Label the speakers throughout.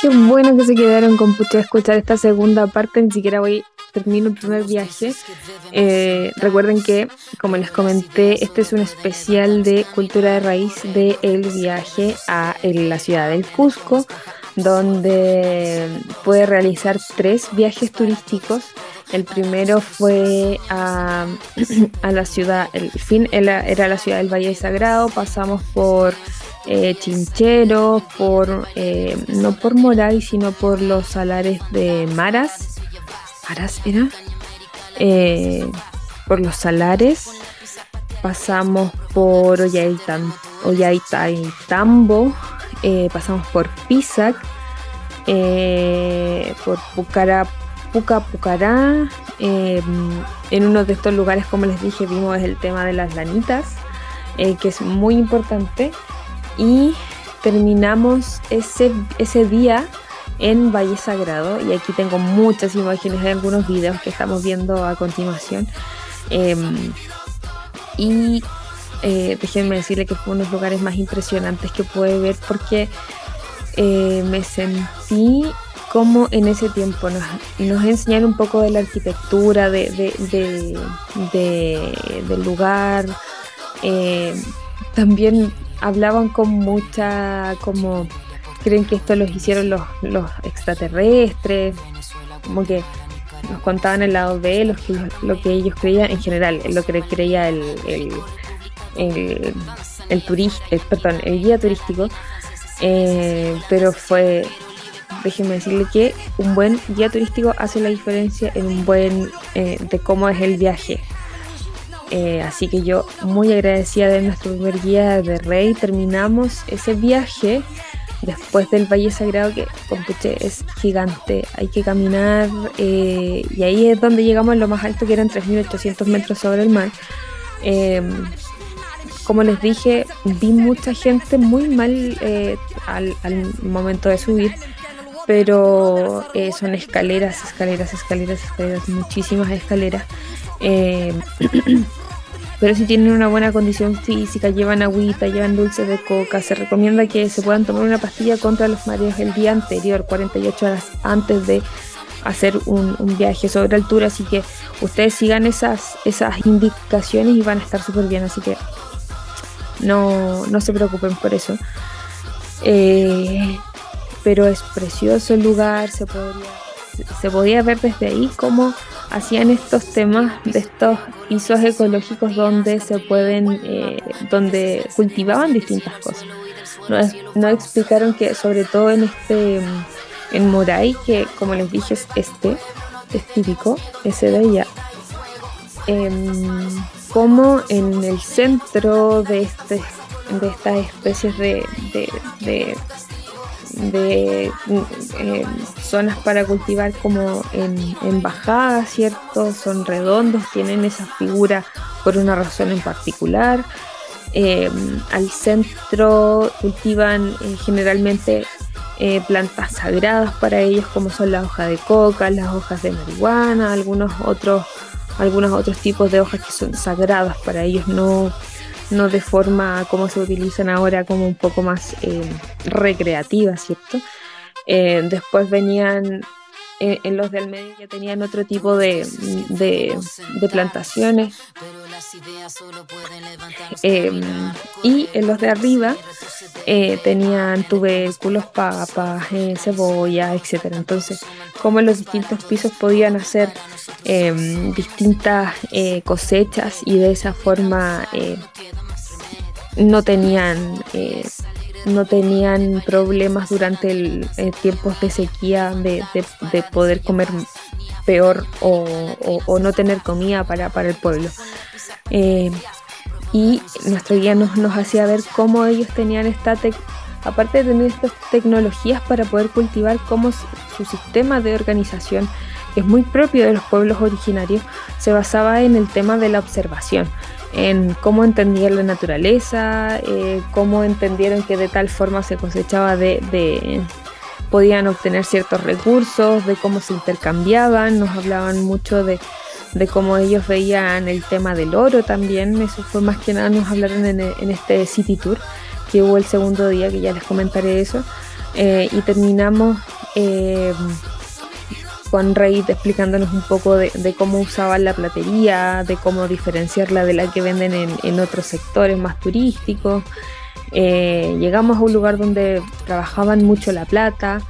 Speaker 1: Qué bueno que se quedaron con Pucha a escuchar esta segunda parte. Ni siquiera voy termino el primer viaje. Eh, recuerden que, como les comenté, este es un especial de cultura de raíz el viaje a la ciudad del Cusco, donde puede realizar tres viajes turísticos. El primero fue a, la ciudad, el fin era, la ciudad del Valle Sagrado, pasamos por eh, Chinchero, por eh, no por Moray, sino por los salares de Maras. ¿Maras era? Eh, por los salares. Pasamos por Ollaitambo, eh, pasamos por Pisac, por Pucara, Puca Pucará. en uno de estos lugares, como les dije, vimos el tema de las lanitas, que es muy importante y terminamos ese, ese día en Valle Sagrado y aquí tengo muchas imágenes de algunos videos que estamos viendo a continuación em, y eh, déjenme decirle que fue uno de los lugares más impresionantes que pude ver porque eh, me sentí como en ese tiempo. Nos, nos enseñaron un poco de la arquitectura de, del lugar eh, también hablaban con mucha como creen que esto los hicieron los, los extraterrestres, como que nos contaban el lado B, lo que, lo que ellos creían en general, lo que creía el, el, el, turista, perdón, el guía turístico, eh, pero fue, déjenme decirle que un buen guía turístico hace la diferencia en un buen, eh, de cómo es el viaje, eh, así que yo muy agradecida de nuestro primer guía de Rey. Terminamos ese viaje después del Valle Sagrado que Compuche es gigante. Hay que caminar eh, y ahí es donde llegamos a lo más alto que eran 3.800 metros sobre el mar. Como les dije, vi mucha gente muy mal eh, al, momento de subir pero son escaleras, escaleras, escaleras, escaleras, muchísimas escaleras. Eh, pero si tienen una buena condición física, llevan agüita, llevan dulces de coca, se recomienda que se puedan tomar una pastilla contra los mareos el día anterior, 48 horas antes de hacer un, viaje sobre altura, así que ustedes sigan esas, esas indicaciones y van a estar súper bien, así que no, no se preocupen por eso. Eh, pero es precioso el lugar, se podría, se podía ver desde ahí cómo hacían estos temas de estos pisos ecológicos donde se pueden, eh, donde cultivaban distintas cosas. Nos, explicaron que sobre todo en este, en Moray, que como les dije es este, es típico, ese de allá, em, como en el centro de, este, de estas especies de de eh, zonas para cultivar como en, en bajada, ¿cierto? Son redondos, tienen esa figura por una razón en particular. Eh, al centro cultivan eh, generalmente plantas sagradas para ellos como son la hoja de coca, las hojas de marihuana, algunos otros, algunos otros tipos de hojas que son sagradas para ellos, no, no de forma como se utilizan ahora, como un poco más eh, recreativa, ¿cierto? Eh, después venían eh, en los del medio que tenían otro tipo de, de, plantaciones. y en los de arriba tenían tubérculos, papas, cebolla, etc. Entonces, como en los distintos pisos podían hacer distintas cosechas y de esa forma no tenían eh, no tenían problemas durante el, eh, tiempos de sequía de, poder comer peor o, no tener comida para, para el pueblo. Eh, y nuestro guía nos, nos hacía ver cómo ellos tenían esta aparte de tener estas tecnologías para poder cultivar, cómo su sistema de organización, que es muy propio de los pueblos originarios, se basaba en el tema de la observación en cómo entendían la naturaleza, eh, cómo entendieron que de tal forma se cosechaba de, podían obtener ciertos recursos, de cómo se intercambiaban, nos hablaban mucho de, cómo ellos veían el tema del oro también, eso fue más que nada, nos hablaron en, este City Tour, que hubo el segundo día, que ya les comentaré eso, eh, y terminamos eh, Juan Reid explicándonos un poco de, cómo usaban la platería, de cómo diferenciarla de la que venden en, otros sectores más turísticos. Eh, llegamos a un lugar donde trabajaban mucho la plata,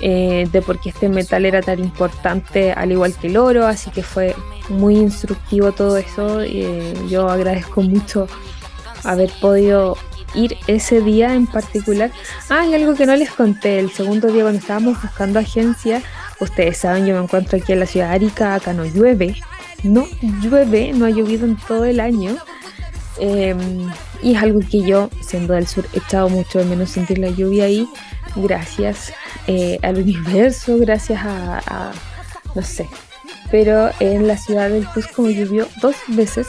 Speaker 1: eh, de por qué este metal era tan importante al igual que el oro, así que fue muy instructivo todo eso. Eh, yo agradezco mucho haber podido ir ese día en particular. Ah, hay algo que no les conté, el segundo día cuando estábamos buscando agencia, ustedes saben, yo me encuentro aquí en la ciudad de Arica, acá no llueve, no llueve, no ha llovido en todo el año. Em, y es algo que yo, siendo del sur, he echado mucho de menos sentir la lluvia ahí, gracias eh, al universo, gracias a, no sé. Pero en la ciudad del Cusco llovió dos veces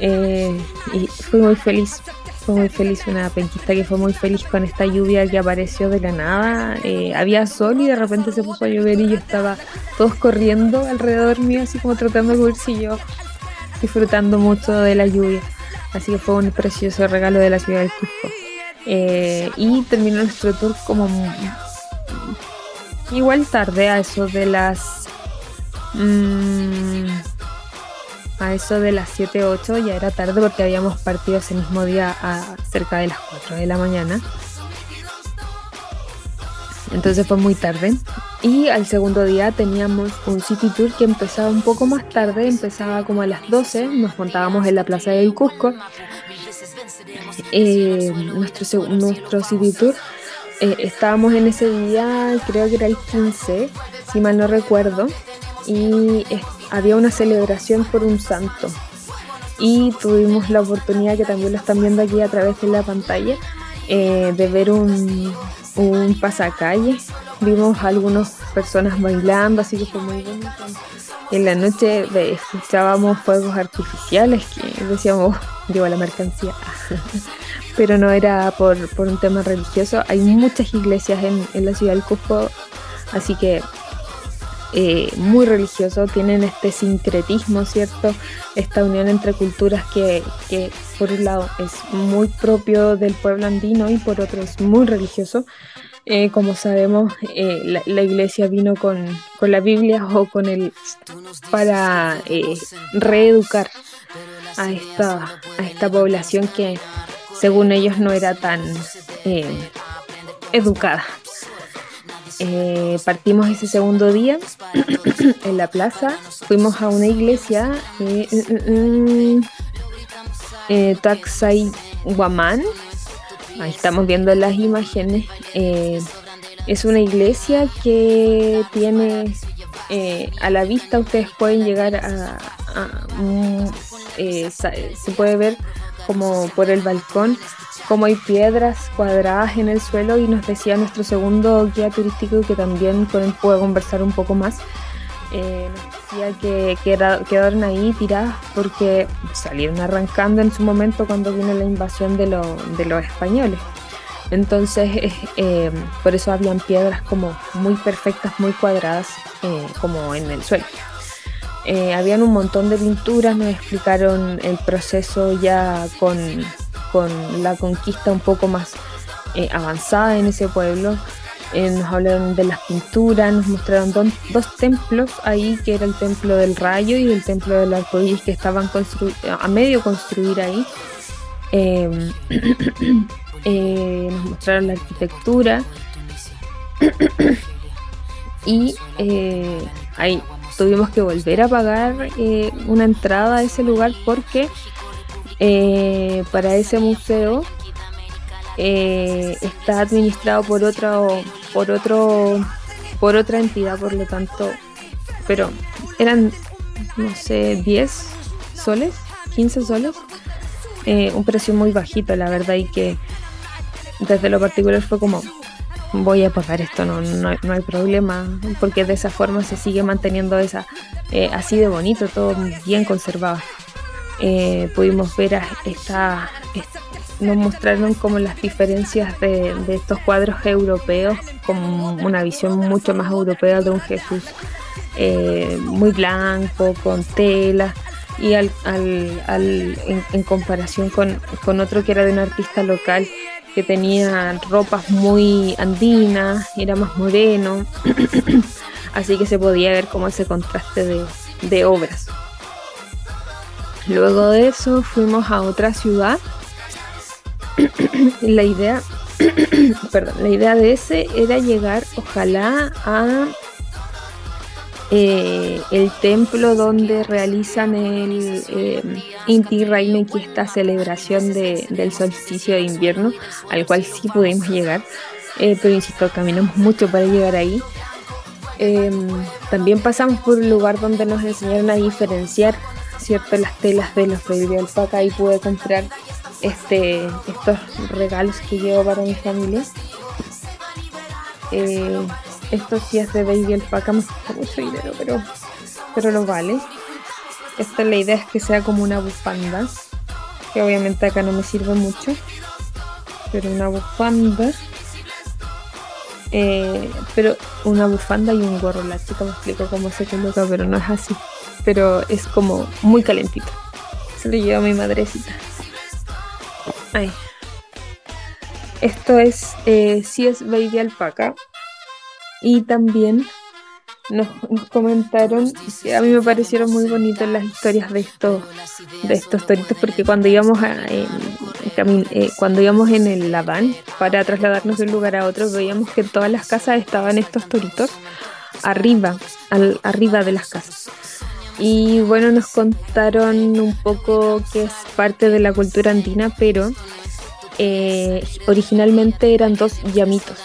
Speaker 1: eh, y fui muy feliz. Fue muy feliz, una penquista que fue muy feliz con esta lluvia que apareció de la nada. Eh, había sol y de repente se puso a llover y yo estaba todos corriendo alrededor mío, así como tratando de cubrirse y yo disfrutando mucho de la lluvia. Así que fue un precioso regalo de la ciudad del Cusco. Eh, y terminó nuestro tour como igual tarde, a eso de las. Mm, a eso de las 7, 8, ya era tarde porque habíamos partido ese mismo día a cerca de las 4 de la mañana. Entonces fue muy tarde. Y al segundo día teníamos un city tour que empezaba un poco más tarde, empezaba como a las 12, nos montábamos en la plaza del Cusco eh, nuestro, nuestro City Tour. Eh, estábamos en ese día, creo que era el 15, si mal no recuerdo, y había una celebración por un santo. Y tuvimos la oportunidad, que también lo están viendo aquí a través de la pantalla, eh, de ver un, un pasacalle. Vimos algunas personas bailando, así que fue muy. En la noche escuchábamos fuegos artificiales que decíamos, llegó la mercancía. Pero no era por, un tema religioso. Hay muchas iglesias en, la ciudad del Cusco, así que eh, muy religioso, tienen este sincretismo, ¿cierto? Esta unión entre culturas que, por un lado es muy propio del pueblo andino y por otro es muy religioso. Eh, como sabemos, eh, la, iglesia vino con, con, la Biblia o con el para reeducar a esta, a esta población que según ellos no era tan eh, educada. Eh, partimos ese segundo día en la plaza, fuimos a una iglesia, eh, mm, mm, eh Taxay Guamán, ahí estamos viendo las imágenes, es una iglesia que tiene a la vista, ustedes pueden llegar a, mm, se puede ver como por el balcón, como hay piedras cuadradas en el suelo y nos decía nuestro segundo guía turístico que también con él puedo conversar un poco más. Eh, nos decía que, quedaron ahí tiradas porque salieron arrancando en su momento cuando vino la invasión de, los españoles. Entonces, eh, eh, por eso habían piedras como muy perfectas, muy cuadradas, como en el suelo. Eh, habían un montón de pinturas, nos explicaron el proceso ya con, la conquista un poco más eh, avanzada en ese pueblo. Eh, nos hablaron de las pinturas, nos mostraron dos templos ahí, que era el templo del rayo y el templo del arcoíris que estaban a medio construir ahí. Nos mostraron la arquitectura y ahí tuvimos que volver a pagar eh, una entrada a ese lugar porque eh, para ese museo eh, está administrado por otro por otro por otra entidad por lo tanto pero eran no sé 10 soles 15 soles un precio muy bajito la verdad y que desde lo particular fue como voy a pagar esto, no, no, hay problema, porque de esa forma se sigue manteniendo esa eh, así de bonito, todo bien conservado. Eh, pudimos ver esta, nos mostraron como las diferencias de, estos cuadros europeos, como una visión mucho más europea de un Jesús eh, muy blanco, con tela, y al, al, en, comparación con, con, otro que era de un artista local que tenía ropas muy andinas, era más moreno, así que se podía ver como ese contraste de, de obras. Luego de eso fuimos a otra ciudad. la idea, perdón, la idea de ese era llegar, ojalá, a eh, el templo donde realizan el eh, Inti Raime, que esta celebración del solsticio de invierno, al cual sí pudimos llegar, eh, pero insisto, caminamos mucho para llegar ahí. Em, también pasamos por un lugar donde nos enseñaron a diferenciar cierto las telas de los baby alpaca y pude comprar este estos regalos que llevo para mi familia esto sí es de Baby Alpaca, me cuesta mucho dinero, pero, pero lo vale. Esta la idea es que sea como una bufanda, que obviamente acá no me sirve mucho, pero una bufanda. Eh, pero una bufanda y un gorro. La chica me explico cómo se coloca, pero no es así. Pero es como muy calentito. Se lo lleva mi madrecita. Ay. Esto es, eh, sí es baby alpaca, y también nos, comentaron que a mí me parecieron muy bonitas las historias de estos de estos toritos porque cuando íbamos a, eh, cuando íbamos en el van para trasladarnos de un lugar a otro veíamos que en todas las casas estaban estos toritos arriba al, arriba de las casas. Y bueno nos contaron un poco que es parte de la cultura andina pero eh, originalmente eran dos llamitos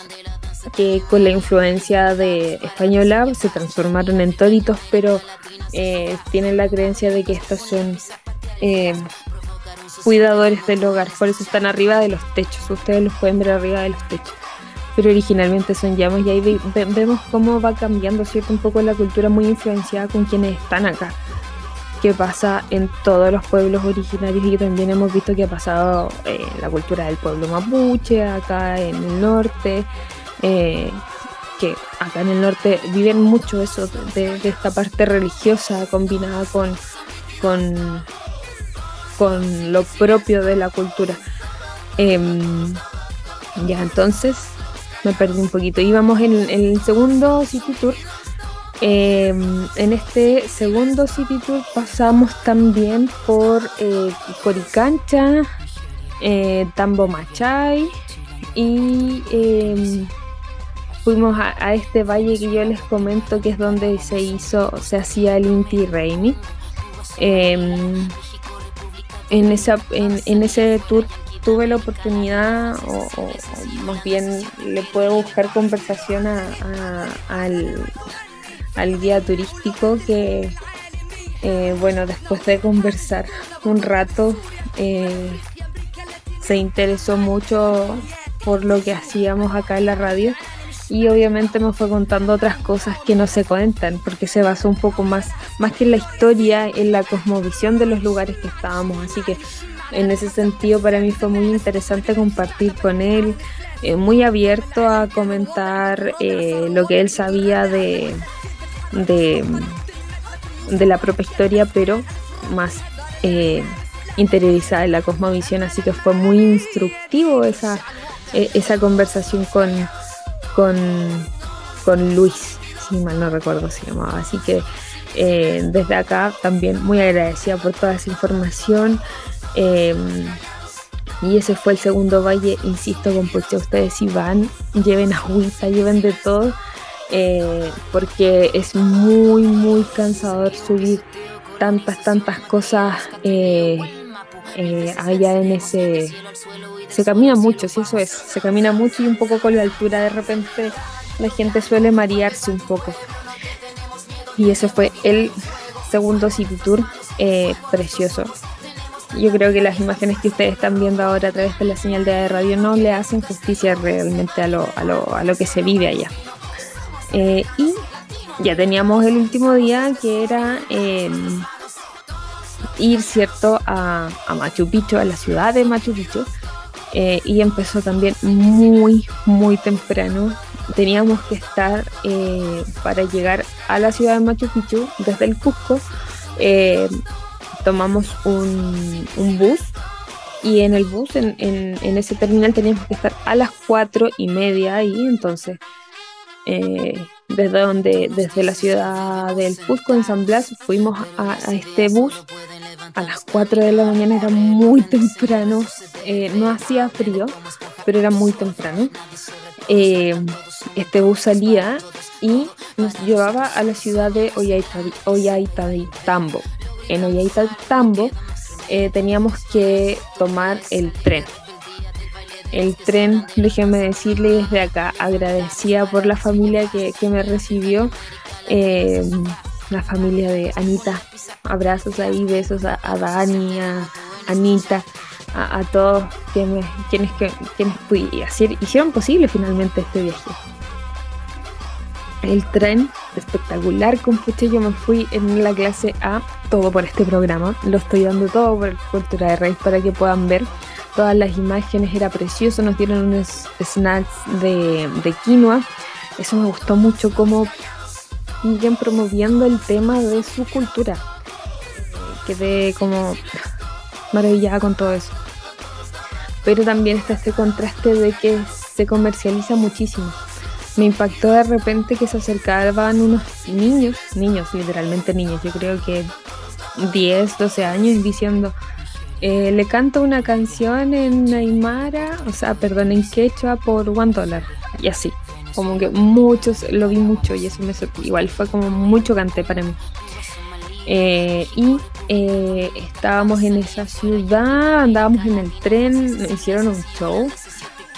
Speaker 1: que con la influencia de española se transformaron en toritos, pero eh, tienen la creencia de que estos son eh, cuidadores del hogar, por eso están arriba de los techos, ustedes los pueden ver arriba de los techos, pero originalmente son llamas y ahí vemos cómo va cambiando, ¿cierto? Un poco la cultura muy influenciada con quienes están acá. Que pasa en todos los pueblos originarios y también hemos visto que ha pasado en la cultura del pueblo mapuche, acá en el norte, eh, que acá en el norte viven mucho eso de, esta parte religiosa combinada con, con, con, lo propio de la cultura. Em, ya entonces me perdí un poquito. Íbamos en, el segundo City Tour. Em, en este segundo City Tour pasamos también por eh, Coricancha, eh, Tambo Machay y em, fuimos a, este valle que yo les comento que es donde se hizo, se hacía el Inti Reini. Em, en, esa, en, ese tour tuve la oportunidad, o, más bien le puedo buscar conversación al, guía turístico que, eh, bueno, después de conversar un rato, eh, se interesó mucho por lo que hacíamos acá en la radio y obviamente me fue contando otras cosas que no se cuentan porque se basó un poco más más que en la historia en la cosmovisión de los lugares que estábamos. Así que en ese sentido para mí fue muy interesante compartir con él eh, muy abierto a comentar eh, lo que él sabía de, de, la propia historia pero más eh, interiorizada en la cosmovisión. Así que fue muy instructivo esa, esa conversación con con, con Luis, si mal no recuerdo se llamaba. Así que eh, desde acá también muy agradecida por toda esa información. Em, y ese fue el segundo valle, insisto, con porque ustedes si van, lleven agüita, lleven de todo, eh, porque es muy, muy cansador subir tantas, tantas cosas eh, allá en ese se camina mucho, si eso es, se camina mucho y un poco con la altura de repente la gente suele marearse un poco. Y ese fue el segundo City Tour eh, precioso. Yo creo que las imágenes que ustedes están viendo ahora a través de la señal de radio no le hacen justicia realmente a lo, a lo, a lo que se vive allá. Eh, y ya teníamos el último día que era ir, ¿cierto?, a, a Machu Picchu, a la ciudad de Machu Picchu eh, y empezó también muy, muy temprano. Teníamos que estar eh, para llegar a la ciudad de Machu Picchu desde el Cusco. Eh, tomamos un, bus y en el bus, en, ese terminal, teníamos que estar a las cuatro y media ahí. Entonces, desde donde, desde la ciudad del Cusco, en San Blas, fuimos a, este bus a las 4 de la mañana, era muy temprano, eh, no hacía frío, pero era muy temprano. Eh, este bus salía y nos llevaba a la ciudad de Ollantaytambo. En Ollantaytambo eh, teníamos que tomar el tren. El tren, déjenme decirle desde acá, agradecida por la familia que, me recibió, eh, la familia de Anita. Abrazos ahí, besos a, Dani, a Anita, a, todos quienes, quienes, quienes hicieron posible finalmente este viaje el tren espectacular con. Yo me fui en la clase A, todo por este programa. Lo estoy dando todo por Cultura de Raíz para que puedan ver todas las imágenes. Era precioso. Nos dieron unos snacks de, quinoa. Eso me gustó mucho, como siguen promoviendo el tema de su cultura. Quedé como maravillada con todo eso. Pero también está este contraste de que se comercializa muchísimo me impactó de repente que se acercaban unos niños, niños, literalmente niños, yo creo que 10, 12 años, diciendo, eh, le canto una canción en Aymara, o sea, perdón, en quechua por one dólar, y así. Como que muchos, lo vi mucho y eso me igual fue como mucho cante para mí. Eh, y eh, estábamos en esa ciudad, andábamos en el tren, hicieron un show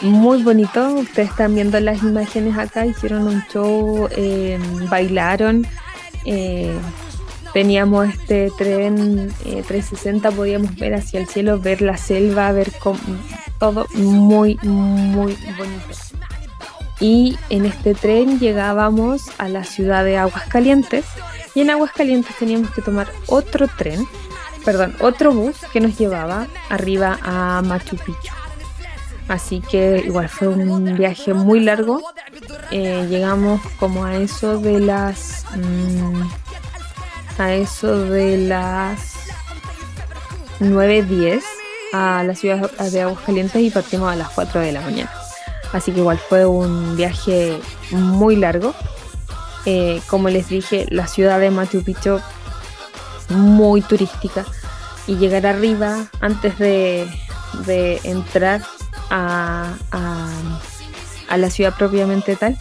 Speaker 1: muy bonito. Ustedes están viendo las imágenes acá. Hicieron un show, eh, bailaron. Teníamos este tren 360, eh, podíamos ver hacia el cielo, ver la selva, ver todo muy, muy bonito. Y en este tren llegábamos a la ciudad de Aguascalientes y en Aguascalientes teníamos que tomar otro tren, perdón, otro bus que nos llevaba arriba a Machu Picchu. Así que igual fue un viaje muy largo. Eh, llegamos como a eso de las... Mm, a eso de las 9.10 a la ciudad de Aguascalientes y partimos a las 4 de la mañana. Así que igual fue un viaje muy largo. Eh, como les dije, la ciudad de Machu Picchu muy turística. Y llegar arriba antes de, de entrar a, la ciudad propiamente tal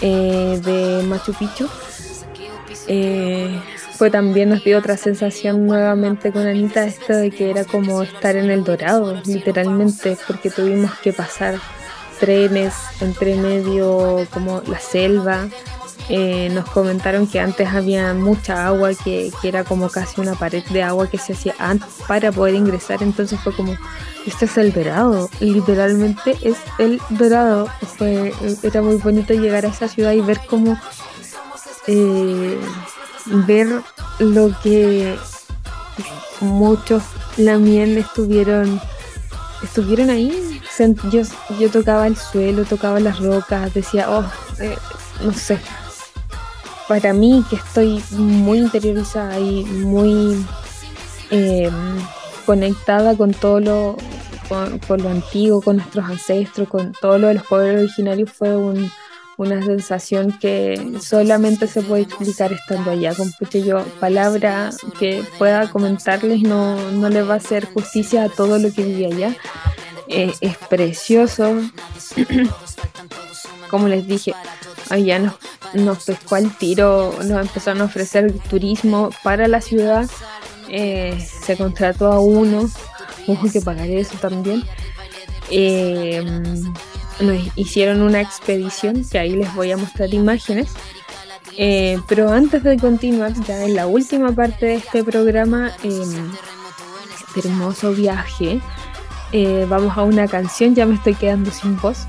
Speaker 1: eh, de Machu Picchu. Eh, fue también nos dio otra sensación nuevamente con Anita, esto de que era como estar en el dorado, literalmente, porque tuvimos que pasar trenes entre medio, como la selva, eh, nos comentaron que antes había mucha agua, que, era como casi una pared de agua que se hacía para poder ingresar. Entonces fue como, este es el dorado, literalmente es el dorado. Fue, era muy bonito llegar a esa ciudad y ver cómo, eh, ver lo que muchos lamien estuvieron estuvieron ahí. Yo, yo tocaba el suelo, tocaba las rocas, decía, oh, eh, no sé, para mí, que estoy muy interiorizada y muy em, conectada con todo lo, con, lo antiguo, con nuestros ancestros, con todo lo de los pueblos originarios, fue una sensación que solamente se puede explicar estando allá. Con yo, palabra que pueda comentarles no, no le va a hacer justicia a todo lo que vive allá. Eh, es precioso. Como les dije, allá nos nos pescó al tiro, nos empezaron a ofrecer turismo para la ciudad, eh, se contrató a uno, hubo que pagar eso también. Eh, nos hicieron una expedición, que ahí les voy a mostrar imágenes. Eh, pero antes de continuar, ya en la última parte de este programa, este hermoso viaje, vamos a una canción, ya me estoy quedando sin voz.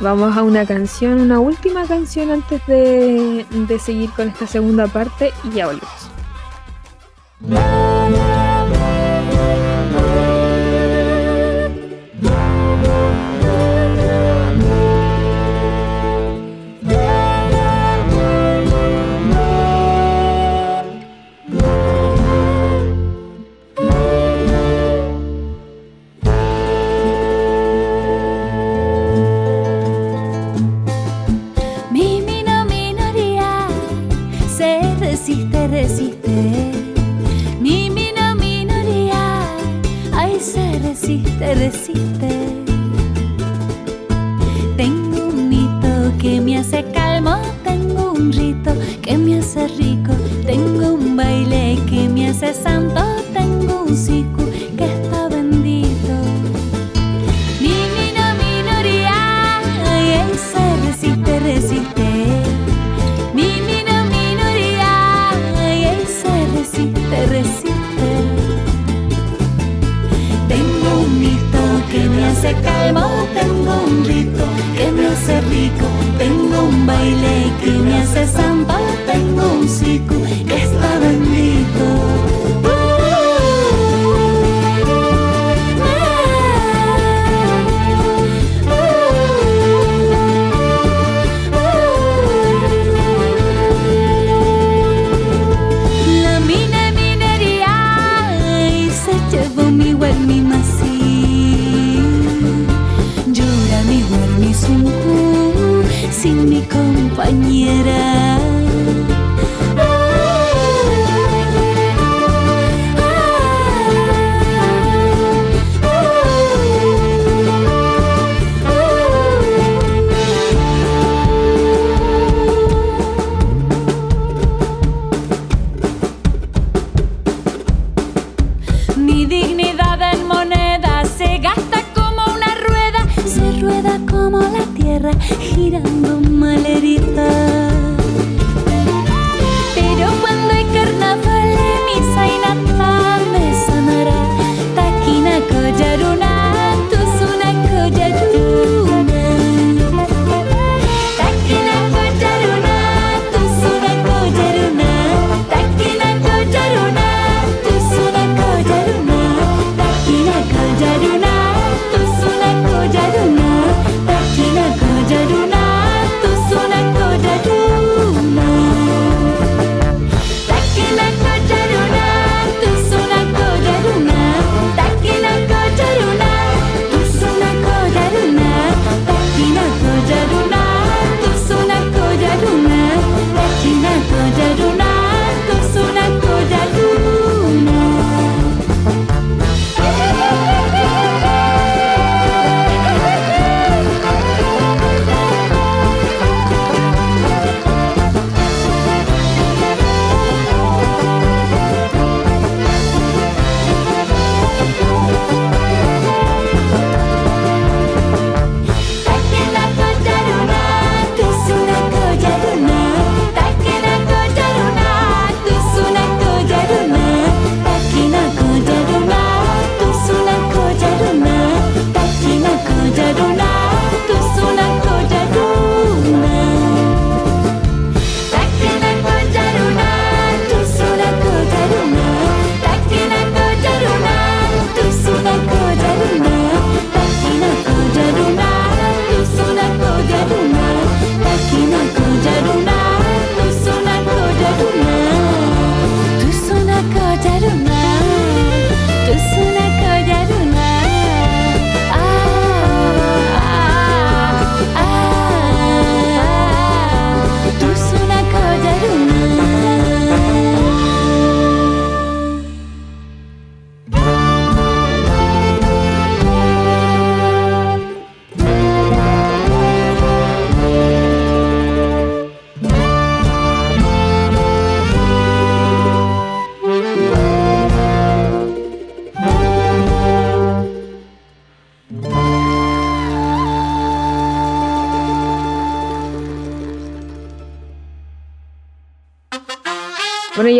Speaker 1: Vamos a una canción, una última canción antes de, de seguir con esta segunda parte y ya volvemos.
Speaker 2: Compañera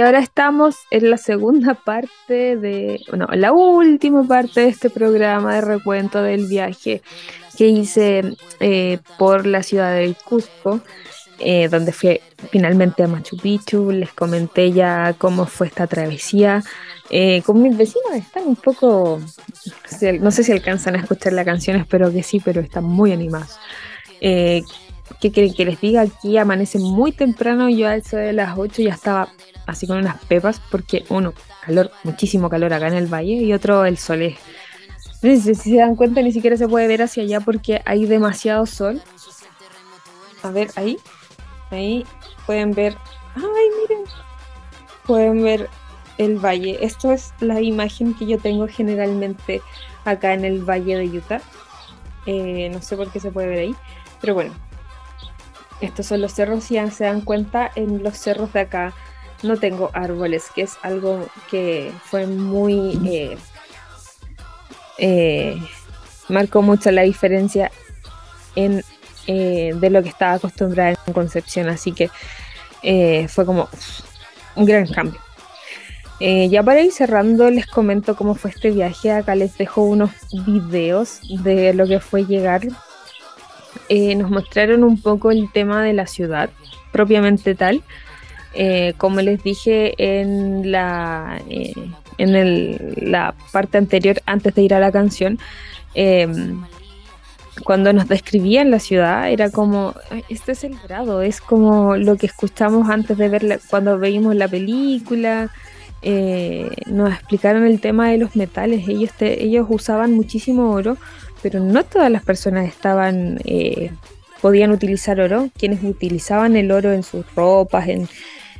Speaker 1: ahora estamos en la segunda parte de, bueno, la última parte de este programa de recuento del viaje que hice eh, por la ciudad del Cusco, eh, donde fui finalmente a Machu Picchu. Les comenté ya cómo fue esta travesía. Eh, con mis vecinos están un poco, no sé si alcanzan a escuchar la canción, espero que sí, pero están muy animados. Eh, ¿Qué quieren que les diga? Aquí amanece muy temprano, yo a eso de las 8 ya estaba así con unas pepas, porque uno, calor, muchísimo calor acá en el valle, y otro, el sol es... Si se dan cuenta, ni siquiera se puede ver hacia allá porque hay demasiado sol. A ver, ahí, ahí pueden ver... ¡Ay, miren! pueden ver el valle. Esto es la imagen que yo tengo generalmente acá en el valle de Utah. Eh, no sé por qué se puede ver ahí, pero bueno. Estos son los cerros, si se dan cuenta, en los cerros de acá no tengo árboles, que es algo que fue muy... Eh, eh, marcó mucho la diferencia en, de lo que estaba acostumbrada en Concepción, así que fue como un gran cambio. Eh, ya para ir cerrando, les comento cómo fue este viaje. Acá les dejo unos videos de lo que fue llegar. Eh, nos mostraron un poco el tema de la ciudad, propiamente tal. Eh, como les dije en la, en la parte anterior, antes de ir a la canción, em, cuando nos describían la ciudad, era como, este es el grado, es como lo que escuchamos antes de ver cuando veíamos la película eh, nos explicaron el tema de los metales. Ellos, ellos usaban muchísimo oro, pero no todas las personas estaban eh, podían utilizar oro. Quienes utilizaban el oro en sus ropas, en,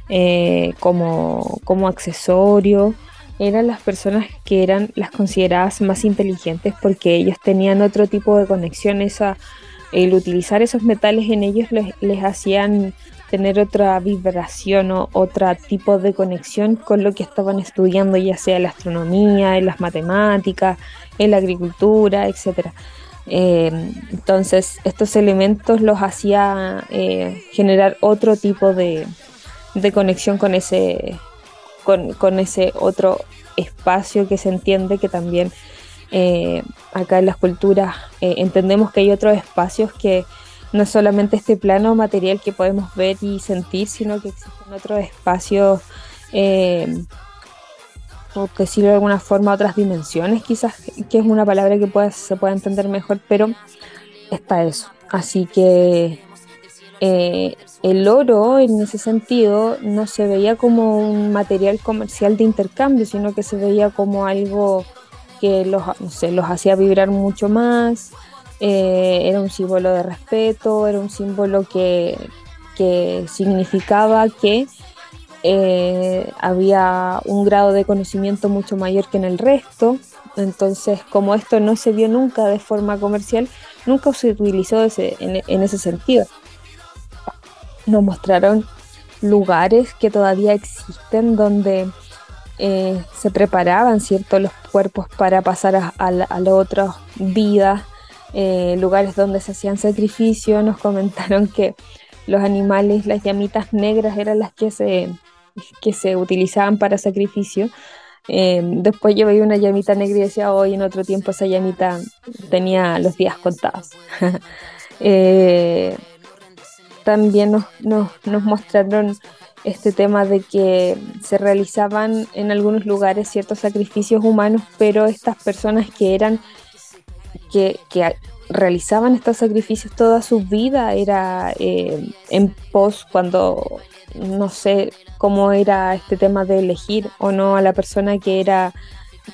Speaker 1: eh, como, como accesorio, eran las personas que eran las consideradas más inteligentes porque ellos tenían otro tipo de conexión. Esa, el utilizar esos metales en ellos les, les hacían tener otra vibración o otro tipo de conexión con lo que estaban estudiando, ya sea la astronomía, en las matemáticas, en la agricultura, etc. Eh, entonces, estos elementos los hacía eh, generar otro tipo de, conexión con ese, con, ese otro espacio que se entiende que también eh, acá en las culturas entendemos que hay otros espacios que no es solamente este plano material que podemos ver y sentir, sino que existen otros espacios, eh, por decirlo de alguna forma, otras dimensiones, quizás, que es una palabra que se puede entender mejor, pero está eso. Así que eh, el oro, en ese sentido, no se veía como un material comercial de intercambio, sino que se veía como algo que los, los hacía vibrar mucho más, eh, era un símbolo de respeto, era un símbolo que, significaba que eh, había un grado de conocimiento mucho mayor que en el resto. Entonces, como esto no se vio nunca de forma comercial, nunca se utilizó en, ese sentido. Nos mostraron lugares que todavía existen donde eh, se preparaban ciertos los cuerpos para pasar a, a, otras vidas eh, lugares donde se hacían sacrificios, nos comentaron que los animales, las llamitas negras eran las que se, que se utilizaban para sacrificio. Eh, después yo veía una llamita negra y decía, hoy en otro tiempo esa llamita tenía los días contados. también nos, nos, mostraron este tema de que se realizaban en algunos lugares ciertos sacrificios humanos, pero estas personas que eran que, realizaban estos sacrificios toda su vida, era eh, en pos cuando no sé cómo era este tema de elegir o no a la persona que era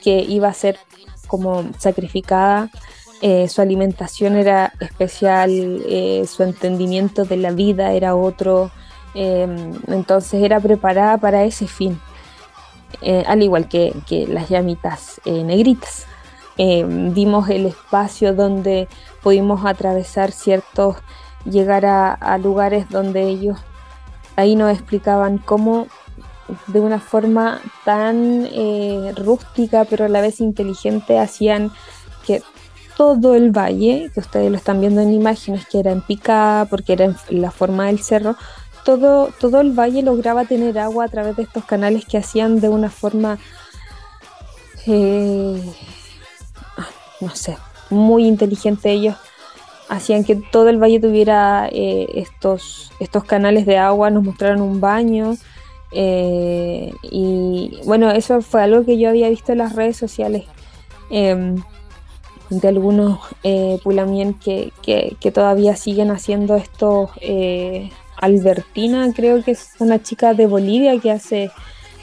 Speaker 1: que iba a ser como sacrificada. Eh, su alimentación era especial, eh, su entendimiento de la vida era otro, entonces era preparada para ese fin, al igual que, que las llamitas negritas. Eh, dimos el espacio donde pudimos atravesar ciertos, llegar a, lugares donde ellos ahí nos explicaban cómo de una forma tan eh, rústica pero a la vez inteligente hacían que todo el valle, que ustedes lo están viendo en imágenes, que era en picada porque era en la forma del cerro, todo, todo el valle lograba tener agua a través de estos canales que hacían de una forma eh, no sé, muy inteligente ellos, hacían que todo el valle tuviera eh, estos, estos canales de agua, nos mostraron un baño. Eh, y bueno, eso fue algo que yo había visto en las redes sociales em, de algunos eh, pulamien que, que, todavía siguen haciendo esto. Albertina, creo que es una chica de Bolivia que hace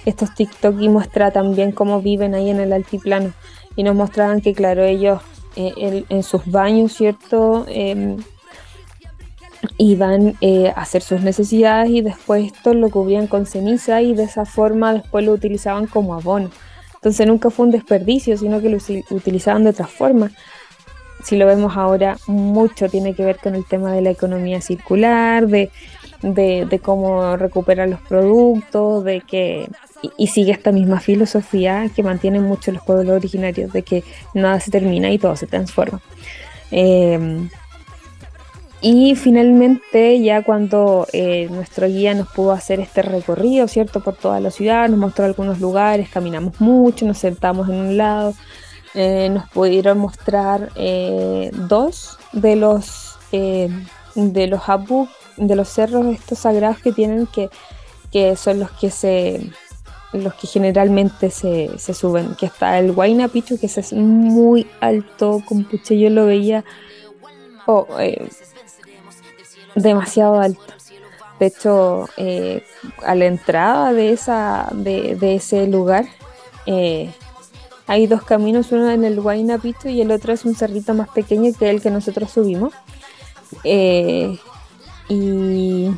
Speaker 1: estos TikTok y muestra también cómo viven ahí en el altiplano y nos mostraban que, claro, ellos eh, en sus baños, ¿cierto? Em, iban eh, a hacer sus necesidades y después esto lo cubrían con ceniza y de esa forma después lo utilizaban como abono. Entonces nunca fue un desperdicio, sino que lo utilizaban de otra forma. Si lo vemos ahora, mucho tiene que ver con el tema de la economía circular, de, de, cómo recuperar los productos, de que y, sigue esta misma filosofía que mantienen mucho los pueblos originarios, de que nada se termina y todo se transforma. Eh, y finalmente, ya cuando eh, nuestro guía nos pudo hacer este recorrido, ¿cierto? Por toda la ciudad, nos mostró algunos lugares, caminamos mucho, nos sentamos en un lado, eh, nos pudieron mostrar eh, dos de los, de los abu, de los cerros estos sagrados que tienen, que, que son los que se los que generalmente se, se suben, que está el Huayna Pichu, que es muy alto, con yo lo veía, oh, demasiado alto. De hecho, eh, a la entrada de, esa, de, ese lugar eh, hay dos caminos, uno en el Huayna Pichu y el otro es un cerrito más pequeño que el que nosotros subimos. Eh, y,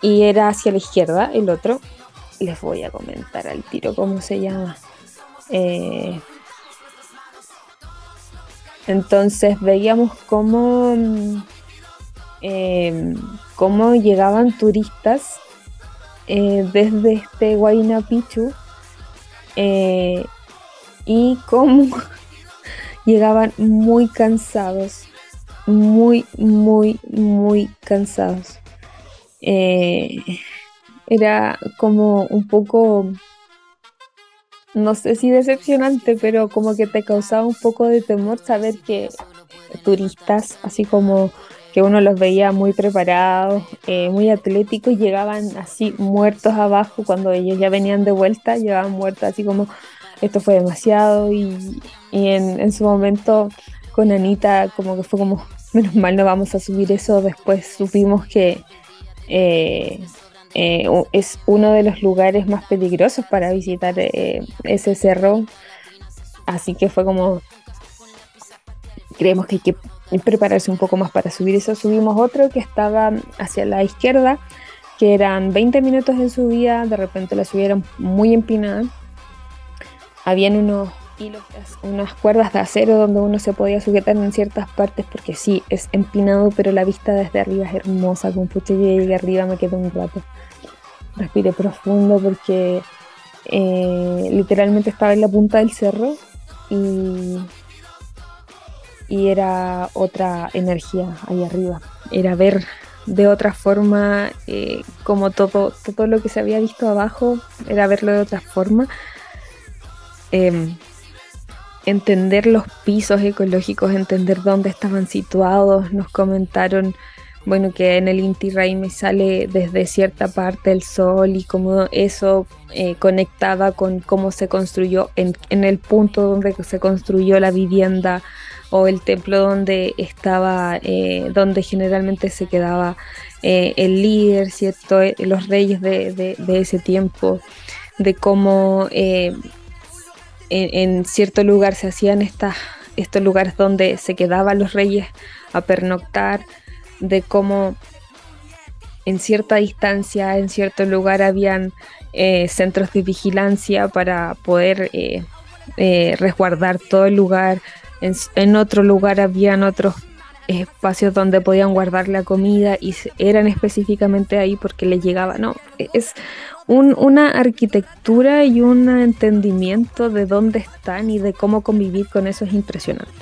Speaker 1: y era hacia la izquierda el otro. Les voy a comentar al tiro cómo se llama. entonces veíamos cómo eh, cómo llegaban turistas eh, desde este Huayna Picchu eh, y cómo llegaban muy cansados, muy, muy, muy cansados. era como un poco, no sé si decepcionante, pero como que te causaba un poco de temor saber que turistas, así como que uno los veía muy preparados, eh, muy atléticos, llegaban así muertos abajo cuando ellos ya venían de vuelta, llegaban muertos así como esto fue demasiado y, en, su momento con Anita como que fue como menos mal no vamos a subir eso, después supimos que eh, eh, es uno de los lugares más peligrosos para visitar ese cerro, así que fue como creemos que hay que prepararse un poco más para subir eso. Subimos otro que estaba hacia la izquierda, que eran 20 minutos de subida, de repente la subieron muy empinada. Habían unos hilos, unas cuerdas de acero donde uno se podía sujetar en ciertas partes porque sí, es empinado, pero la vista desde arriba es hermosa. Con pucha llegué arriba me quedé un rato. Respiré profundo porque eh, literalmente estaba en la punta del cerro y y era otra energía ahí arriba. Era ver de otra forma eh, como todo, todo lo que se había visto abajo, era verlo de otra forma. Em, entender los pisos ecológicos, entender dónde estaban situados. Nos comentaron, bueno, que en el Inti Raymi sale desde cierta parte el sol y cómo eso eh, conectaba con cómo se construyó en, en, el punto donde se construyó la vivienda o el templo donde estaba, eh, donde generalmente se quedaba eh, el líder, ¿cierto? Eh, los reyes de, ese tiempo, de cómo en, cierto lugar se hacían estas, estos lugares donde se quedaban los reyes a pernoctar, de cómo en cierta distancia, en cierto lugar habían centros de vigilancia para poder resguardar todo el lugar, en, otro lugar habían otros espacios donde podían guardar la comida y eran específicamente ahí porque les llegaba, no, es una arquitectura y un entendimiento de dónde están y de cómo convivir con eso es impresionante.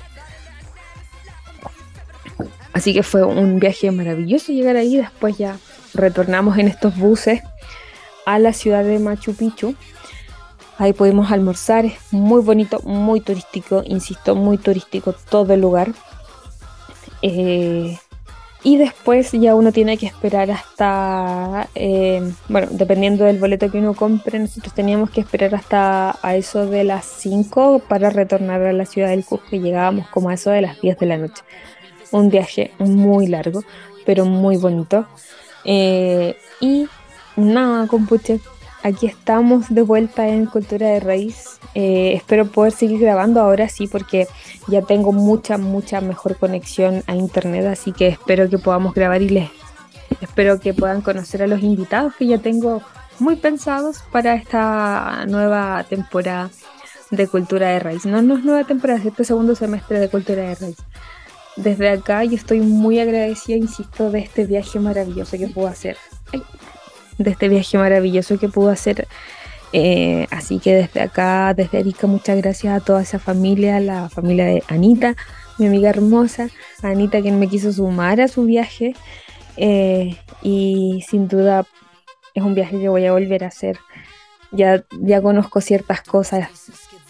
Speaker 1: Así que fue un viaje maravilloso llegar ahí, después ya retornamos en estos buses a la ciudad de Machu Picchu Ahí pudimos almorzar, es muy bonito, muy turístico, insisto, muy turístico todo el lugar. Eh, y después ya uno tiene que esperar hasta, eh, bueno, dependiendo del boleto que uno compre, nosotros teníamos que esperar hasta a eso de las 5 para retornar a la ciudad del Cusco y llegábamos como a eso de las 10 de la noche. Un viaje muy largo, pero muy bonito. Eh, y nada, compuche, aquí estamos de vuelta en Cultura de Raíz. Eh, espero poder seguir grabando ahora sí, porque ya tengo mucha, mucha mejor conexión a internet, así que espero que podamos grabar y les espero que puedan conocer a los invitados que ya tengo muy pensados para esta nueva temporada de Cultura de Raíz. No, no es nueva temporada, es este segundo semestre de Cultura de Raíz. Desde acá yo estoy muy agradecida, insisto, de este viaje maravilloso que puedo hacer. De este viaje maravilloso que pudo hacer. Eh, así que desde acá, desde Arica, muchas gracias a toda esa familia, la familia de Anita, mi amiga hermosa, Anita quien me quiso sumar a su viaje. Eh, y sin duda es un viaje que voy a volver a hacer. Ya, ya conozco ciertas cosas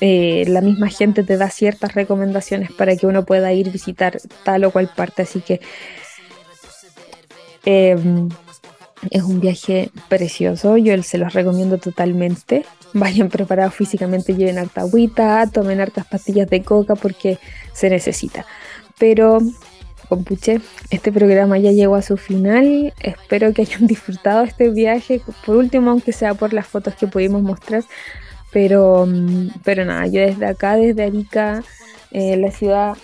Speaker 1: eh, la misma gente te da ciertas recomendaciones para que uno pueda ir visitar tal o cual parte, así que em, es un viaje precioso, yo se los recomiendo totalmente. Vayan preparados físicamente, lleven harta agüita, tomen hartas pastillas de coca porque se necesita. Pero, compuche, este programa ya llegó a su final. Espero que hayan disfrutado este viaje. Por último, aunque sea por las fotos que pudimos mostrar, pero, mm, pero nada, yo desde acá, desde Arica, eh, la ciudad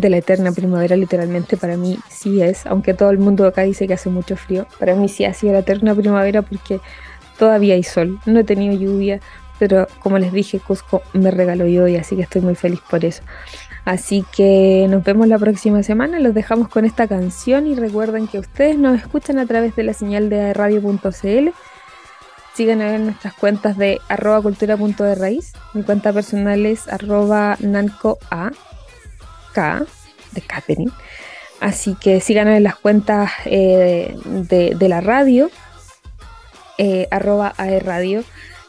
Speaker 1: de la eterna primavera, literalmente para mí sí es, aunque todo el mundo acá dice que hace mucho frío, para mí sí ha sido la eterna primavera porque todavía hay sol, no he tenido lluvia, pero como les dije, Cusco me regaló lluvia, así que estoy muy feliz por eso. Así que nos vemos la próxima semana, los dejamos con esta canción y recuerden que ustedes nos escuchan a través de la señal de radio.cl Sigan en nuestras cuentas de arroba cultura punto de raíz. Mi cuenta personal es arroba nanco a de Catherine. Así que sigan en las cuentas eh, de, la radio, eh, arroba e radio.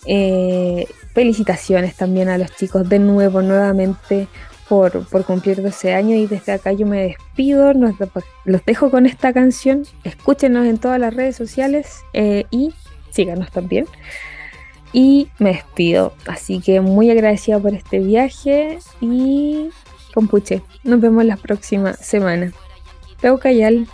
Speaker 1: Eh, felicitaciones también a los chicos de nuevo, nuevamente por, cumplir 12 años y desde acá yo me despido, los dejo con esta canción, escúchenos en todas las redes sociales y síganos también. Y me despido. Así que muy agradecida por este viaje y compuche. Nos vemos la próxima semana. Teo Cayal.